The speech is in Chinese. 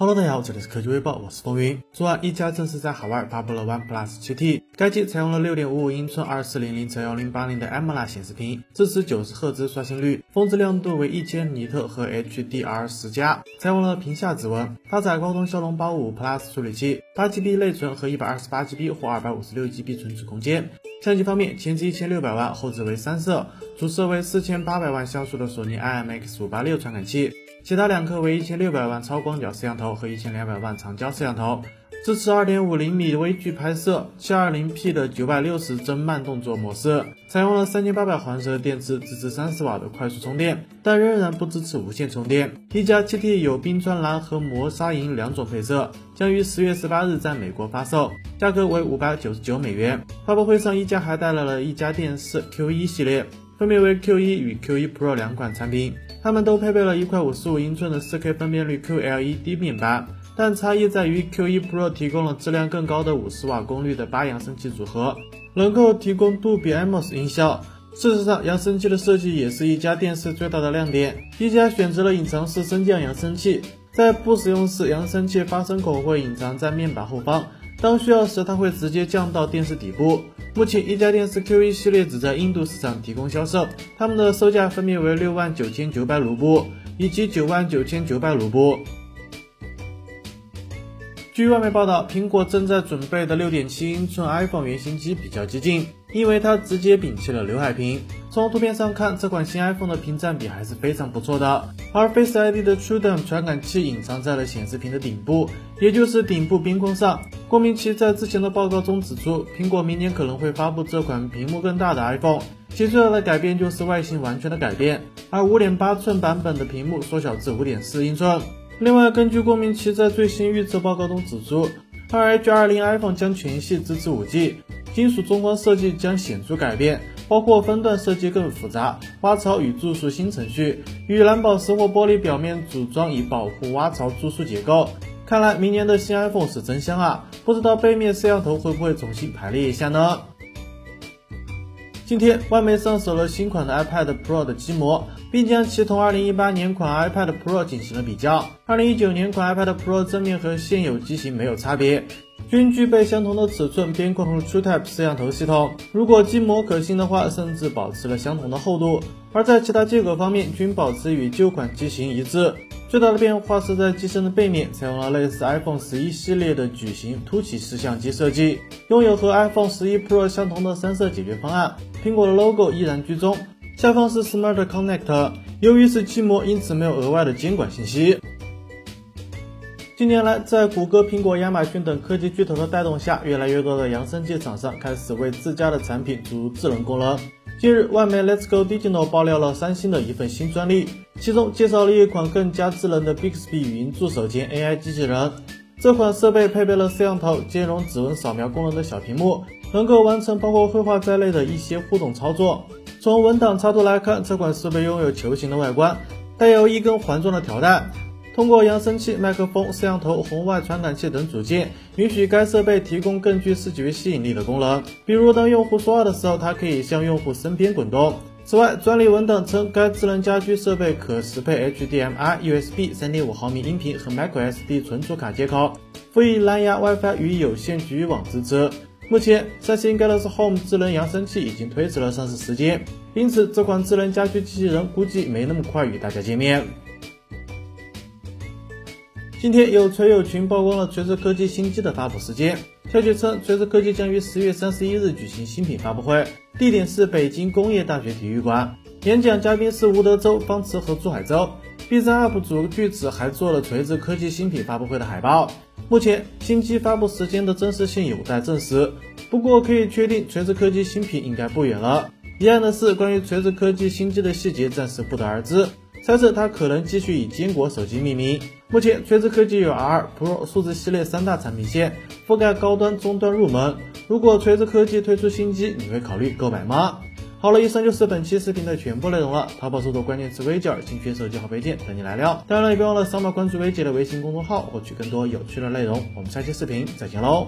Hello，大家好，这里是科技微报，我是风云。昨晚，一加正式在海外发布了 OnePlus 7T，该机采用了6.55英寸2400乘1080的 AMOLED 显示屏，支持90赫兹刷新率，峰值亮度为1000尼特和 HDR10+，采用了屏下指纹，搭载高通骁龙855 Plus 处理器，8GB 内存和 128GB 或 256GB 存储空间。相机方面，前置1600万，后置为三摄，主摄为4800万像素的索尼 IMX586 传感器。其他两颗为一千六百万超广角摄像头和一千两百万长焦摄像头，支持二点五厘米微距拍摄，七二零 P 的九百六十帧慢动作模式，采用了三千八百毫安时的电池，支持三十瓦的快速充电，但仍然不支持无线充电。一加七 T 有冰川蓝和磨砂银两种配色，将于十月十八日在美国发售，价格为五百九十九美元。发布会上，一加还带来了一加电视 Q 一系列。分别为 Q1 与 Q1 Pro 两款产品，它们都配备了一块五十五英寸的 4K 分辨率 QLED 面板，但差异在于 Q1 Pro 提供了质量更高的五十瓦功率的八扬声器组合，能够提供杜比 AMOS 音效。事实上，扬声器的设计也是一家电视最大的亮点。一加选择了隐藏式升降扬声器，在不使用时，扬声器发声口会隐藏在面板后方。当需要时，它会直接降到电视底部。目前，一加电视 Q1 系列只在印度市场提供销售，它们的售价分别为六万九千九百卢布以及九万九千九百卢布。据外媒报道，苹果正在准备的6.7英寸 iPhone 原型机比较激进，因为它直接摒弃了刘海屏。从图片上看，这款新 iPhone 的屏占比还是非常不错的。而 Face ID 的 TrueDepth 传感器隐藏在了显示屏的顶部，也就是顶部边框上。郭明奇在之前的报告中指出，苹果明年可能会发布这款屏幕更大的 iPhone，其最大的改变就是外形完全的改变，而5.8寸版本的屏幕缩小至5.4英寸。另外，根据郭明奇在最新预测报告中指出，2H20 iPhone 将全系支持 5G，金属中框设计将显著改变，包括分段设计更复杂，挖槽与注塑新程序，与蓝宝石或玻璃表面组装以保护挖槽注塑结构。看来明年的新 iPhone 是真香啊！不知道背面摄像头会不会重新排列一下呢？今天，外媒上手了新款的 iPad Pro 的机模，并将其同2018年款 iPad Pro 进行了比较。2019年款 iPad Pro 正面和现有机型没有差别，均具备相同的尺寸、边框和 TrueType 摄像头系统。如果机模可信的话，甚至保持了相同的厚度。而在其他接口方面，均保持与旧款机型一致。最大的变化是在机身的背面，采用了类似 iPhone 十一系列的矩形凸起式相机设计，拥有和 iPhone 十一 Pro 相同的三色解决方案。苹果的 logo 依然居中，下方是 Smart Connect。由于是机模，因此没有额外的监管信息。近年来，在谷歌、苹果、亚马逊等科技巨头的带动下，越来越多的扬声器厂商开始为自家的产品注入智能功能。近日，外媒 Let's Go Digital 爆料了三星的一份新专利，其中介绍了一款更加智能的 Bixby 语音助手兼 AI 机器人。这款设备配备了摄像头、兼容指纹扫描功能的小屏幕，能够完成包括绘画在内的一些互动操作。从文档插图来看，这款设备拥有球形的外观，带有一根环状的条带。通过扬声器、麦克风、摄像头、红外传感器等组件，允许该设备提供更具视觉吸引力的功能。比如，当用户说话的时候，它可以向用户身边滚动。此外，专利文档称，该智能家居设备可适配 HDMI、USB、3.5毫米音频和 microSD 存储卡接口，辅以蓝牙、WiFi 与有线局域网支持。目前，三星 Galaxy Home 智能扬声器已经推迟了上市时间，因此这款智能家居机器人估计没那么快与大家见面。今天有锤友群曝光了锤子科技新机的发布时间。消息称，锤子科技将于十月三十一日举行新品发布会，地点是北京工业大学体育馆。演讲嘉宾是吴德州、方驰和朱海洲。B 站 UP 主据此还做了锤子科技新品发布会的海报。目前新机发布时间的真实性有待证实，不过可以确定锤子科技新品应该不远了。遗憾的是，关于锤子科技新机的细节暂时不得而知。猜测它可能继续以坚果手机命名。目前，锤子科技有 R、Pro 数字系列三大产品线，覆盖高端、中端、入门。如果锤子科技推出新机，你会考虑购买吗？好了，以上就是本期视频的全部内容了。淘宝搜索关键词“微姐”，精选手机号配件等你来撩。当然了，也别忘了扫码关注微姐的微信公众号，获取更多有趣的内容。我们下期视频再见喽！